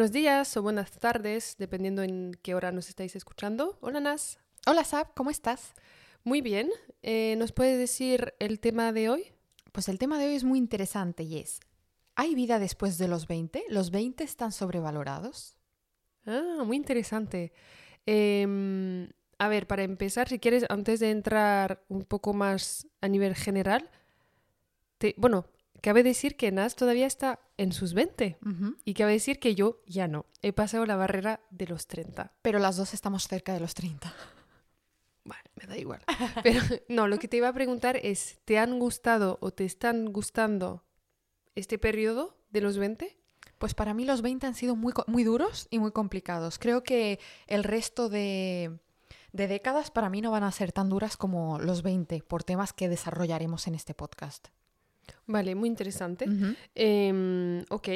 Buenos días o buenas tardes, dependiendo en qué hora nos estáis escuchando. Hola Nas. Hola Sab, ¿cómo estás? Muy bien. Eh, ¿Nos puedes decir el tema de hoy? Pues el tema de hoy es muy interesante y es, ¿hay vida después de los 20? ¿Los 20 están sobrevalorados? Ah, muy interesante. Em, a ver, para empezar, si quieres, antes de entrar un poco más a nivel general, te, bueno, cabe decir que Nas todavía está en sus 20 Ujú. y cabe decir que yo ya no. He pasado la barrera de los 30. Pero las dos estamos cerca de los 30. Bueno, me da igual. Pero no, lo que te iba a preguntar es, ¿te han gustado o te están gustando este periodo de los 20? Pues para mí los 20 han sido muy, muy duros y muy complicados. Creo que el resto de, de décadas para mí no van a ser tan duras como los 20 por temas que desarrollaremos en este podcast. Vale, muy interesante. Em, ok.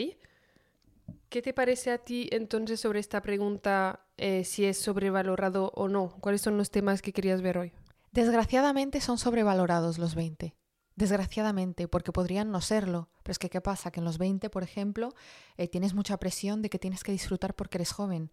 ¿Qué te parece a ti entonces sobre esta pregunta eh, si es sobrevalorado o no? ¿Cuáles son los temas que querías ver hoy? Desgraciadamente son sobrevalorados los 20. Desgraciadamente, porque podrían no serlo. Pero es que, ¿qué pasa? Que en los 20, por ejemplo, eh, tienes mucha presión de que tienes que disfrutar porque eres joven.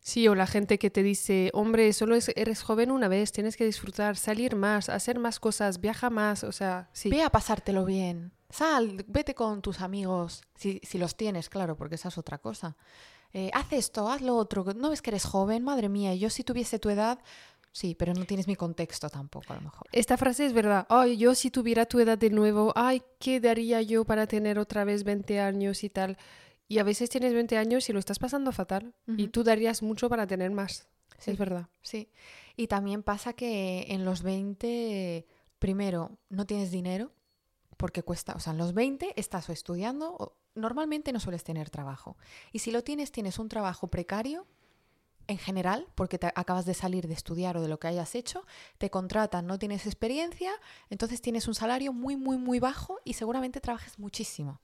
Sí, o la gente que te dice, hombre, solo es- eres joven una vez, tienes que disfrutar, salir más, hacer más cosas, viaja más, o sea, sí. Ve a pasártelo bien. Sal, vete con tus amigos, si, si los tienes, claro, porque esa es otra cosa. Eh, haz esto, haz lo otro. ¿No ves que eres joven? Madre mía, yo si tuviese tu edad, sí, pero no tienes mi contexto tampoco, a lo mejor. Esta frase es verdad. Ay, yo si tuviera tu edad de nuevo, ay, ¿qué daría yo para tener otra vez 20 años y tal? Y a veces tienes 20 años y lo estás pasando fatal. Y tú darías mucho para tener más. Sí. Es verdad. Sí. Y también pasa que en los 20, primero, no tienes dinero, porque cuesta, o sea, en los 20 estás o estudiando, o normalmente no sueles tener trabajo. Y si lo tienes, tienes un trabajo precario en general, porque te acabas de salir de estudiar o de lo que hayas hecho, te contratan, no tienes experiencia, entonces tienes un salario muy, muy, muy bajo y seguramente trabajes muchísimo.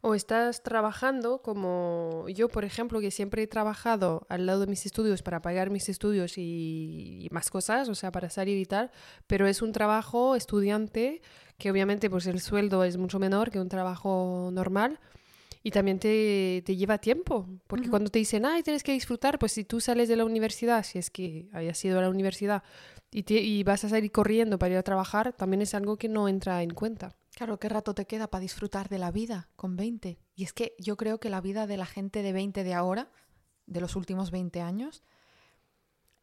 O estás trabajando como yo, por ejemplo, que siempre he trabajado al lado de mis estudios para pagar mis estudios y, y más cosas, o sea, para salir y tal, pero es un trabajo estudiante que obviamente pues el sueldo es mucho menor que un trabajo normal y también te, te lleva tiempo, porque cuando te dicen, ay, tienes que disfrutar, pues si tú sales de la universidad, si es que hayas ido a la universidad y, te- y vas a salir corriendo para ir a trabajar, también es algo que no entra en cuenta. Claro, ¿qué rato te queda para disfrutar de la vida con 20? Y es que yo creo que la vida de la gente de 20 de ahora, de los últimos 20 años,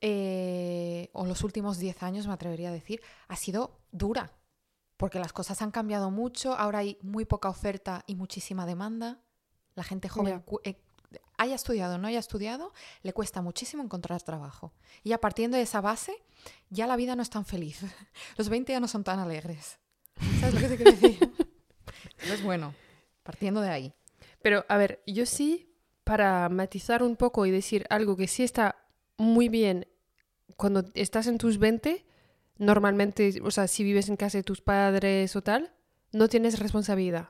eh, o los últimos 10 años, me atrevería a decir, ha sido dura. Porque las cosas han cambiado mucho, ahora hay muy poca oferta y muchísima demanda. La gente joven, eh, haya estudiado o no haya estudiado, le cuesta muchísimo encontrar trabajo. Y ya partiendo de esa base, ya la vida no es tan feliz. Los 20 ya no son tan alegres. ¿Sabes lo que te quiero decir? Entonces, bueno, partiendo de ahí. Pero, a ver, yo sí, para matizar un poco y decir algo que sí está muy bien cuando estás en tus 20, normalmente, o sea, si vives en casa de tus padres o tal, no tienes responsabilidad.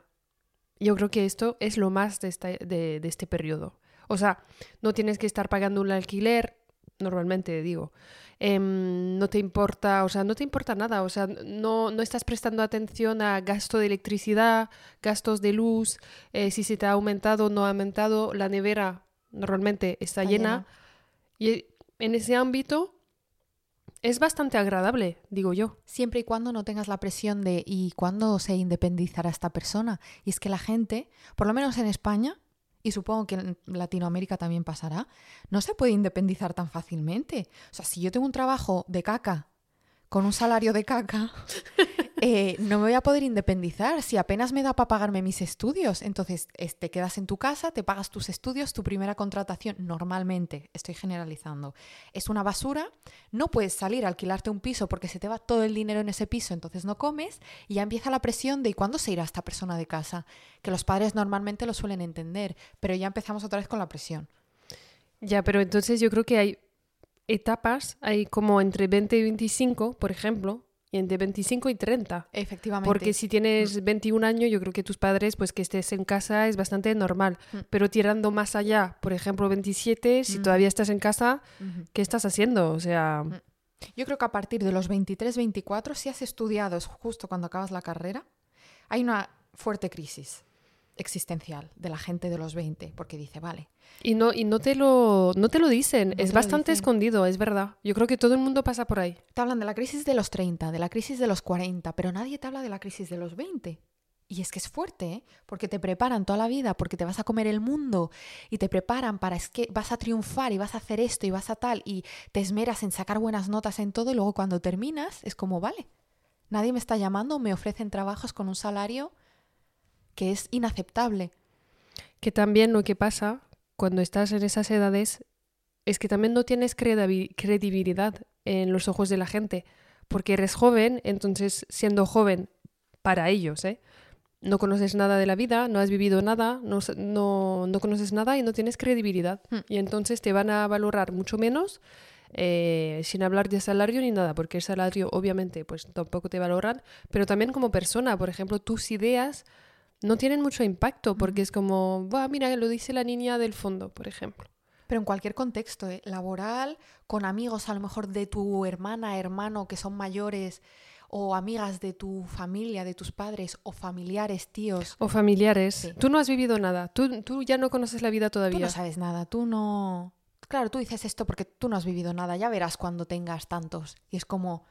Yo creo que esto es lo más de, esta- de, de este periodo. O sea, no tienes que estar pagando un alquiler, normalmente digo. Em, no te importa, o sea, no te importa nada. O sea, no, no estás prestando atención a gasto de electricidad, gastos de luz, eh, si se te ha aumentado o no ha aumentado. La nevera normalmente está, Está llena. Y en ese ámbito es bastante agradable, digo yo. Siempre y cuando no tengas la presión de ¿y cuándo se independizará esta persona? Y es que la gente, por lo menos en España, y supongo que en Latinoamérica también pasará, no se puede independizar tan fácilmente. O sea, si yo tengo un trabajo de caca con un salario de caca, eh, no me voy a poder independizar si apenas me da para pagarme mis estudios. Entonces, es- te quedas en tu casa, te pagas tus estudios, tu primera contratación, normalmente, estoy generalizando, es una basura, no puedes salir a alquilarte un piso porque se te va todo el dinero en ese piso, entonces no comes y ya empieza la presión de ¿y cuándo se irá esta persona de casa? Que los padres normalmente lo suelen entender, pero ya empezamos otra vez con la presión. Ya, pero entonces yo creo que hay etapas, hay como entre 20 y 25, por ejemplo, entre 25 y 30. Efectivamente. Porque si tienes 21 años, yo creo que tus padres, pues que estés en casa es bastante normal. Mm. Pero tirando más allá, por ejemplo, 27, si Mm. todavía estás en casa. ¿qué estás haciendo? O sea, Mm. Yo creo que a partir de los 23, 24, si has estudiado es justo cuando acabas la carrera, hay una fuerte crisis. Existencial de la gente de los 20, porque dice, vale. Y no, y no te lo, no te lo dicen, No es bastante dicen. escondido, es verdad. Yo creo que todo el mundo pasa por ahí. Te hablan de la crisis de los 30, de la crisis de los 40, pero nadie te habla de la crisis de los 20. Y es que es fuerte, ¿eh? porque te preparan toda la vida, porque te vas a comer el mundo y te preparan para es que vas a triunfar y vas a hacer esto y vas a tal y te esmeras en sacar buenas notas en todo y luego cuando terminas es como, vale, nadie me está llamando, me ofrecen trabajos con un salario que es inaceptable. Que también lo que pasa cuando estás en esas edades es que también no tienes credibi- credibilidad en los ojos de la gente, porque eres joven, entonces siendo joven para ellos, ¿eh? No conoces nada de la vida, no has vivido nada, no, no, no conoces nada y no tienes credibilidad. Hmm. Y entonces te van a valorar mucho menos, eh, sin hablar de salario ni nada, porque el salario obviamente pues tampoco te valoran, pero también como persona, por ejemplo, tus ideas no tienen mucho impacto, porque es como, "Buah, mira, lo dice la niña del fondo, por ejemplo. Pero en cualquier contexto, ¿eh? laboral, con amigos a lo mejor de tu hermana, hermano que son mayores, o amigas de tu familia, de tus padres, o familiares, tíos. O familiares. Sí. Tú no has vivido nada, tú, tú ya no conoces la vida Tú todavía. no sabes nada, tú no... Claro, tú dices esto porque tú no has vivido nada, ya verás cuando tengas tantos. Y es como...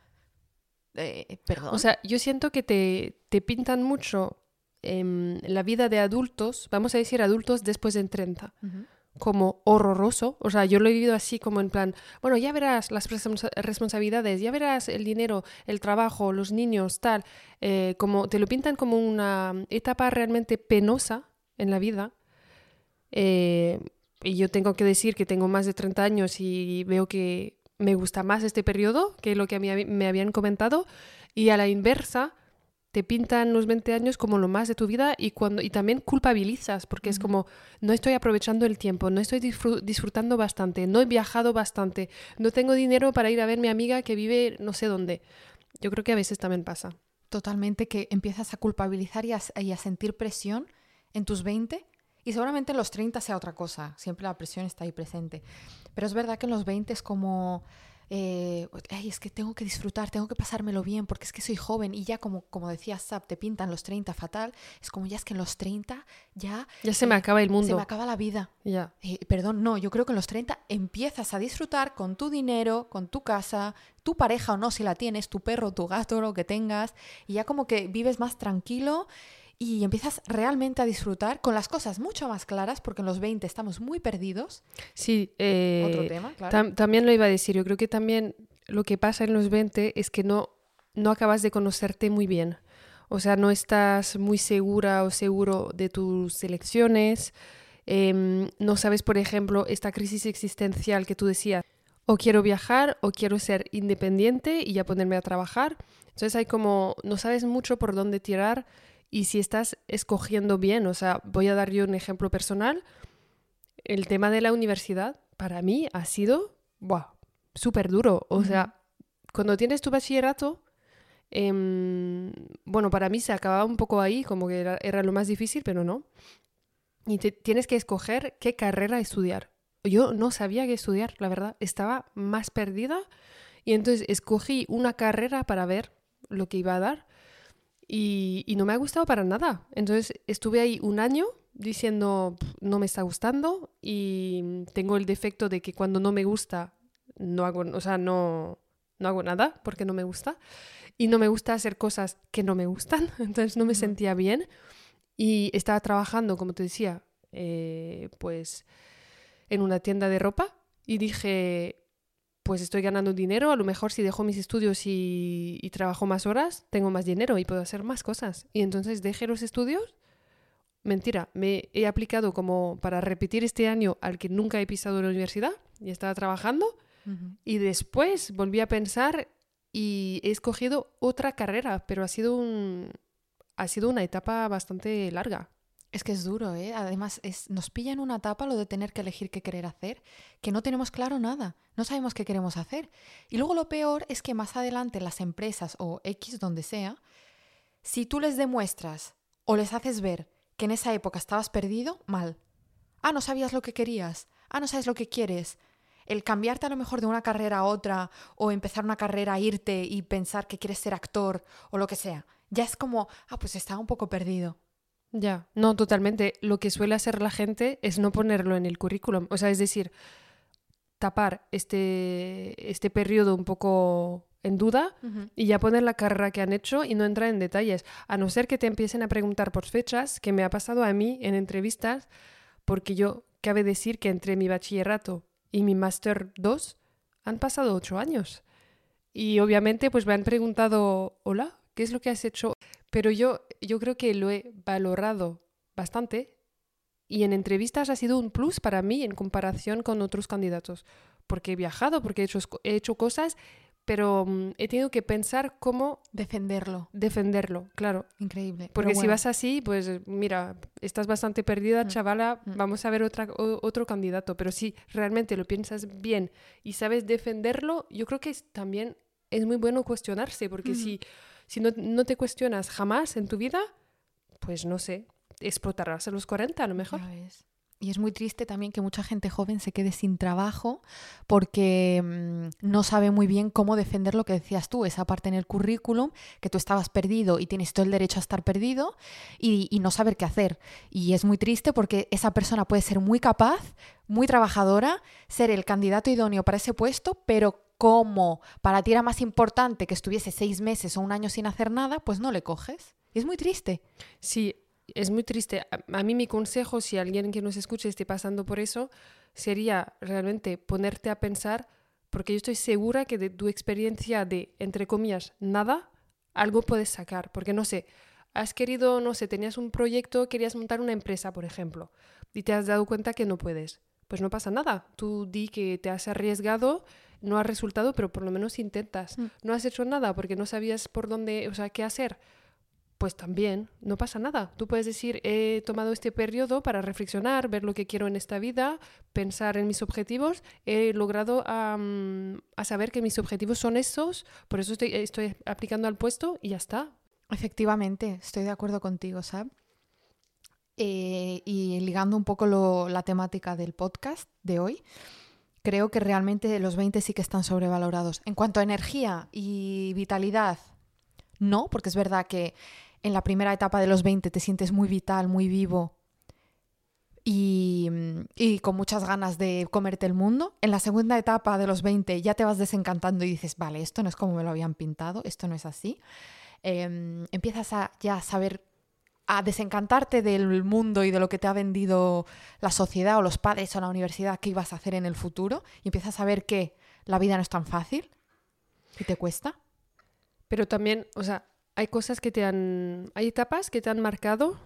eh, perdón. O sea, yo siento que te, te pintan mucho em, la vida de adultos, vamos a decir adultos después de 30, Ujú. como horroroso. O sea, yo lo he vivido así como en plan, bueno, ya verás las responsa- responsabilidades, ya verás el dinero, el trabajo, los niños, tal. eh, como te lo pintan como una etapa realmente penosa en la vida. Eh, y yo tengo que decir que tengo más de 30 años y veo que me gusta más este periodo que lo que a mí me habían comentado. Y a la inversa, te pintan los 20 años como lo más de tu vida y, cuando, y también culpabilizas, porque es como, no estoy aprovechando el tiempo, no estoy disfru- disfrutando bastante, no he viajado bastante, no tengo dinero para ir a ver a mi amiga que vive no sé dónde. Yo creo que a veces también pasa. Totalmente que empiezas a culpabilizar y a, y a sentir presión en tus 20 y seguramente en los 30 sea otra cosa, siempre la presión está ahí presente. Pero es verdad que en los 20 es como, eh, "Ay, es que tengo que disfrutar, tengo que pasármelo bien porque es que soy joven y ya como, como decía Sap, te pintan los 30 fatal, es como ya es que en los 30 ya Ya se me eh, acaba el se mundo. me acaba la vida. Ya. Eh, perdón, no, yo creo que en los 30 empiezas a disfrutar con tu dinero, con tu casa, tu pareja o no, si la tienes, tu perro, tu gato, lo que tengas, y ya como que vives más tranquilo y empiezas realmente a disfrutar con las cosas mucho más claras, porque en los 20 estamos muy perdidos. Sí, eh, Otro tema, claro. tam- también lo iba a decir. Yo creo que también lo que pasa en los 20 es que no, no acabas de conocerte muy bien. O sea, no estás muy segura o seguro de tus elecciones. Em, no sabes, por ejemplo, esta crisis existencial que tú decías. O quiero viajar o quiero ser independiente y ya ponerme a trabajar. Entonces hay como, no sabes mucho por dónde tirar y si estás escogiendo bien. O sea, voy a dar yo un ejemplo personal. El tema de la universidad para mí ha sido, buah, súper duro. O sea, cuando tienes tu bachillerato, em, bueno, para mí se acababa un poco ahí, como que era, era lo más difícil, pero no. Y te- tienes que escoger qué carrera estudiar. Yo no sabía qué estudiar, la verdad. Estaba más perdida y entonces escogí una carrera para ver lo que iba a dar y, y no me ha gustado para nada. Entonces estuve ahí un año diciendo "Pff, no me está gustando y tengo el defecto de que cuando no me gusta no hago, o sea, no, no hago nada porque no me gusta y no me gusta hacer cosas que no me gustan, entonces no me sentía bien y estaba trabajando, como te decía, eh, pues en una tienda de ropa y dije, pues estoy ganando dinero, a lo mejor si dejo mis estudios y, y trabajo más horas, tengo más dinero y puedo hacer más cosas. Y entonces dejé los estudios. Mentira, me he aplicado como para repetir este año al que nunca he pisado la universidad y estaba trabajando. Y después volví a pensar y he escogido otra carrera, pero ha sido un ha sido una etapa bastante larga. Es que es duro, ¿eh? Además, es, nos pilla en una etapa lo de tener que elegir qué querer hacer, que no tenemos claro nada, no sabemos qué queremos hacer. Y luego lo peor es que más adelante las empresas o X donde sea, si tú les demuestras o les haces ver que en esa época estabas perdido, mal. Ah, no sabías lo que querías. Ah, no sabes lo que quieres. El cambiarte a lo mejor de una carrera a otra o empezar una carrera, irte y pensar que quieres ser actor o lo que sea, ya es como, ah, pues estaba un poco perdido. Ya, no, totalmente. Lo que suele hacer la gente es no ponerlo en el currículum. O sea, es decir, tapar este, este periodo un poco en duda y ya poner la carrera que han hecho y no entrar en detalles. A no ser que te empiecen a preguntar por fechas, que me ha pasado a mí en entrevistas, porque yo cabe decir que entre mi bachillerato y mi máster 2 han pasado ocho años. Y obviamente pues me han preguntado, hola, ¿qué es lo que has hecho? Pero yo, yo creo que lo he valorado bastante y en entrevistas ha sido un plus para mí en comparación con otros candidatos, porque he viajado, porque he hecho, he hecho cosas, pero mm, he tenido que pensar cómo defenderlo. Defenderlo, claro. Increíble. Porque si vas así, pues mira, estás bastante perdida, mm. chavala, mm. vamos a ver otra, otro candidato. Pero si realmente lo piensas bien y sabes defenderlo, yo creo que también es muy bueno cuestionarse, porque si, si no, no te cuestionas jamás en tu vida, pues no sé, explotarás a los 40 a lo mejor. Y es muy triste también que mucha gente joven se quede sin trabajo porque mm, no sabe muy bien cómo defender lo que decías tú, esa parte en el currículum, que tú estabas perdido y tienes todo el derecho a estar perdido y, y no saber qué hacer. Y es muy triste porque esa persona puede ser muy capaz, muy trabajadora, ser el candidato idóneo para ese puesto, pero como para ti era más importante que estuviese seis meses o un año sin hacer nada, pues no le coges. Y es muy triste. Sí, es muy triste. A, mí mi consejo, si alguien que nos escuche esté pasando por eso, sería realmente ponerte a pensar, porque yo estoy segura que de tu experiencia de, entre comillas, nada, algo puedes sacar. Porque no sé, has querido, no sé, tenías un proyecto, querías montar una empresa, por ejemplo, y te has dado cuenta que no puedes. Pues no pasa nada. Tú di que te has arriesgado, no has resultado, pero por lo menos intentas. Mm. No has hecho nada porque no sabías por dónde, o sea, qué hacer pues también no pasa nada. Tú puedes decir, he tomado este periodo para reflexionar, ver lo que quiero en esta vida, pensar en mis objetivos, he logrado a saber que mis objetivos son esos, por eso estoy, estoy, aplicando al puesto y ya está. Efectivamente, estoy de acuerdo contigo, Sab. Eh, y ligando un poco la temática del podcast de hoy, creo que realmente los 20 sí que están sobrevalorados. En cuanto a energía y vitalidad, no, porque es verdad que en la primera etapa de los 20 te sientes muy vital, muy vivo y, con muchas ganas de comerte el mundo. En la segunda etapa de los 20 ya te vas desencantando y dices, vale, esto no es como me lo habían pintado, esto no es así. Em, empiezas a ya saber, a desencantarte del mundo y de lo que te ha vendido la sociedad o los padres o la universidad que ibas a hacer en el futuro y empiezas a ver que la vida no es tan fácil y te cuesta. Pero también, o sea, hay cosas que te han, hay etapas que te han marcado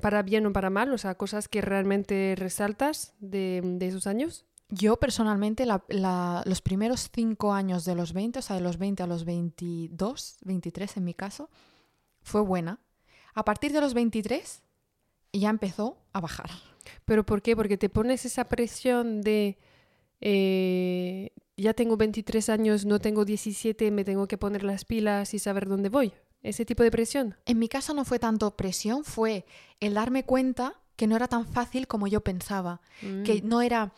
para bien o para mal, o sea, cosas que realmente resaltas de, esos años. Yo personalmente los primeros cinco años de los 20, o sea, de los 20 a los 22, 23 en mi caso, fue buena. A partir de los 23 ya empezó a bajar. ¿Pero por qué? Porque te pones esa presión de eh, ya tengo 23 años, no tengo 17, me tengo que poner las pilas y saber dónde voy ese tipo de presión? En mi caso no fue tanto presión, fue el darme cuenta que no era tan fácil como yo pensaba, que mm. no era...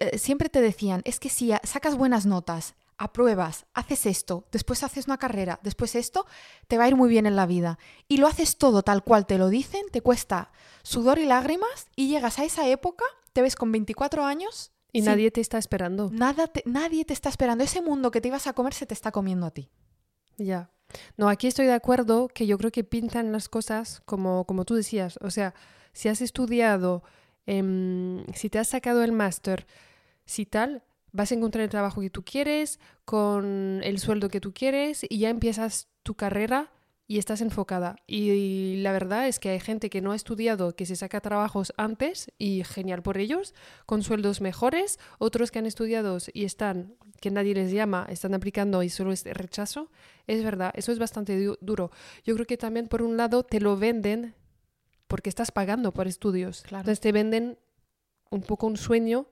Eh, siempre te decían, es que si sacas buenas notas, apruebas, haces esto, después haces una carrera, después esto, te va a ir muy bien en la vida. Y lo haces todo tal cual te lo dicen, te cuesta sudor y lágrimas y llegas a esa época, te ves con 24 años. Y nadie te está esperando. Nada nadie te está esperando. Ese mundo que te ibas a comer se te está comiendo a ti. Ya. No, aquí estoy de acuerdo que yo creo que pintan las cosas como, como tú decías. O sea, si has estudiado, em, si te has sacado el máster, si tal, vas a encontrar el trabajo que tú quieres, con el sueldo que tú quieres y ya empiezas tu carrera y estás enfocada. Y, la verdad es que hay gente que no ha estudiado, que se saca trabajos antes y genial por ellos, con sueldos mejores, otros que han estudiado y están, que nadie les llama, están aplicando y solo es rechazo. Es verdad, eso es bastante duro. Yo creo que también por un lado te lo venden porque estás pagando por estudios. Entonces te venden un poco un sueño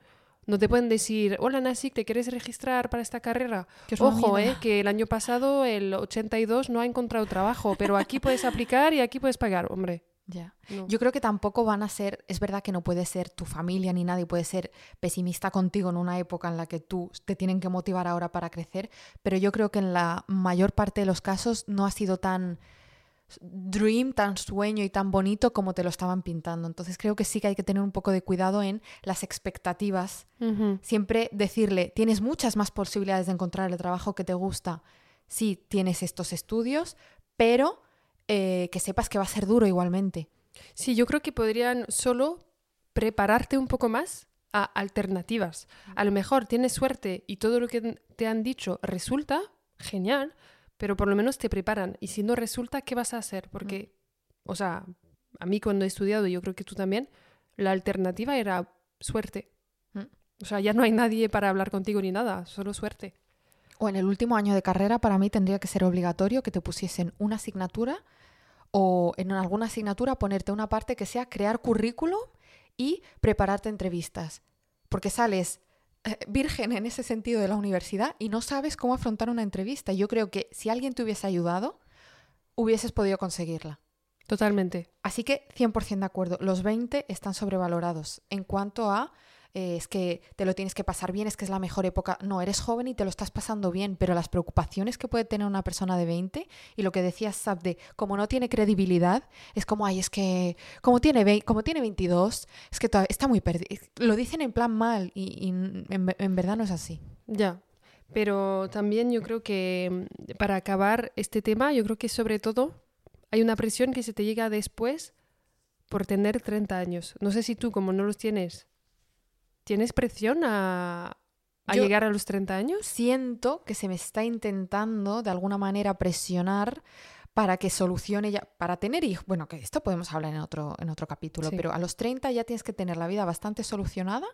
no te pueden decir, hola Nasik, ¿te quieres registrar para esta carrera? Ojo, eh, que el año pasado, el 82, no ha encontrado trabajo, pero aquí puedes aplicar y aquí puedes pagar, hombre. Ya. Yo creo que tampoco van a ser, es verdad que no puede ser tu familia ni nadie puede ser pesimista contigo en una época en la que tú te tienen que motivar ahora para crecer, pero yo creo que en la mayor parte de los casos no ha sido tan dream, tan sueño y tan bonito como te lo estaban pintando. Entonces creo que sí que hay que tener un poco de cuidado en las expectativas. Siempre decirle, tienes muchas más posibilidades de encontrar el trabajo que te gusta si tienes estos estudios, pero eh, que sepas que va a ser duro igualmente. Sí, yo creo que podrían solo prepararte un poco más a alternativas. A lo mejor tienes suerte y todo lo que te han dicho resulta genial, pero por lo menos te preparan. Y si no resulta, ¿qué vas a hacer? Porque, o sea, a mí cuando he estudiado, yo creo que tú también, la alternativa era suerte. Mm. O sea, ya no hay nadie para hablar contigo ni nada, solo suerte. O en el último año de carrera, para mí tendría que ser obligatorio que te pusiesen una asignatura o en alguna asignatura ponerte una parte que sea crear currículum y prepararte entrevistas. Porque sales virgen en ese sentido de la universidad y no sabes cómo afrontar una entrevista. Yo creo que si alguien te hubiese ayudado, hubieses podido conseguirla. Totalmente. Así que 100% de acuerdo, los 20 están sobrevalorados en cuanto a eh, es que te lo tienes que pasar bien, es que es la mejor época. No, eres joven y te lo estás pasando bien, pero las preocupaciones que puede tener una persona de 20 y lo que decías, Sab, de como no tiene credibilidad, es como, ay, es que como tiene, vei- como tiene 22, es que está muy perdido. Lo dicen en plan mal y, y en, en verdad no es así. Ya, pero también yo creo que mm, para acabar este tema, yo creo que sobre todo hay una presión que se te llega después por tener 30 años. No sé si tú, como no los tienes, ¿tienes presión a, a llegar a los 30 años? Siento que se me está intentando de alguna manera presionar para que solucione ya, para tener hijos. Bueno, que esto podemos hablar en otro, en otro capítulo, Sí. pero a los 30 ya tienes que tener la vida bastante solucionada,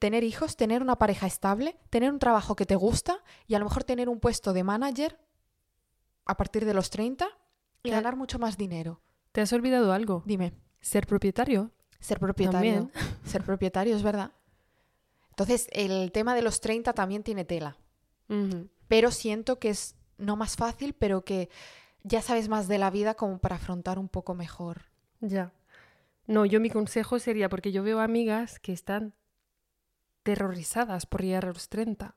tener hijos, tener una pareja estable, tener un trabajo que te gusta y a lo mejor tener un puesto de manager a partir de los 30 y ganar mucho más dinero. ¿Te has olvidado algo? Dime, Ser propietario. Ser propietario. También. Ser propietario es verdad. Entonces, el tema de los 30 también tiene tela. Pero siento que es no más fácil, pero que ya sabes más de la vida como para afrontar un poco mejor. Ya. No, yo mi consejo sería, porque yo veo amigas que están terrorizadas por llegar a los 30.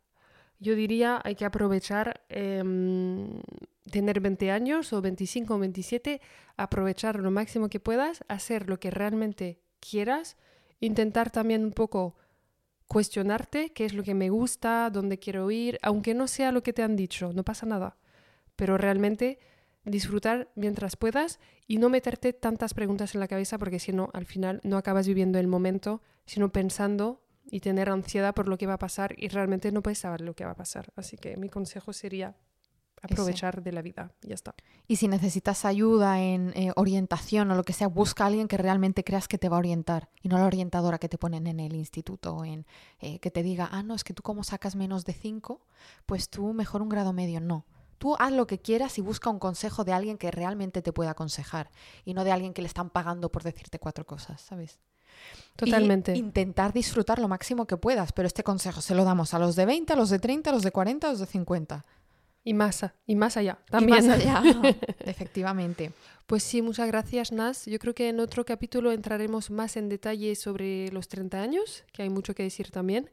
Yo diría, hay que aprovechar em, tener 20 años o 25 o 27, aprovechar lo máximo que puedas, hacer lo que realmente quieras, intentar también un poco cuestionarte qué es lo que me gusta, dónde quiero ir, aunque no sea lo que te han dicho, no pasa nada, pero realmente disfrutar mientras puedas y no meterte tantas preguntas en la cabeza porque si no, al final no acabas viviendo el momento, sino pensando y tener ansiedad por lo que va a pasar y realmente no puedes saber lo que va a pasar. Así que mi consejo sería aprovechar de la vida. Ya está. Y si necesitas ayuda en eh, orientación o lo que sea, busca a alguien que realmente creas que te va a orientar y no la orientadora que te ponen en el instituto o en eh, que te diga, ah, no, es que tú como sacas menos de 5, pues tú mejor un grado medio. No. Tú haz lo que quieras y busca un consejo de alguien que realmente te pueda aconsejar y no de alguien que le están pagando por decirte cuatro cosas, ¿sabes? Totalmente. Y intentar disfrutar lo máximo que puedas, pero este consejo se lo damos a los de 20, a los de 30, a los de 40, a los de 50. Y más, y más allá Y también. más allá, efectivamente. Pues sí, muchas gracias, Nas. Yo creo que en otro capítulo entraremos más en detalle sobre los 30 años, que hay mucho que decir también.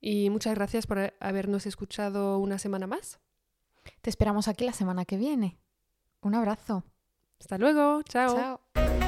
Y muchas gracias por habernos escuchado una semana más. Te esperamos aquí la semana que viene. Un abrazo. Hasta luego. Chao. Chao.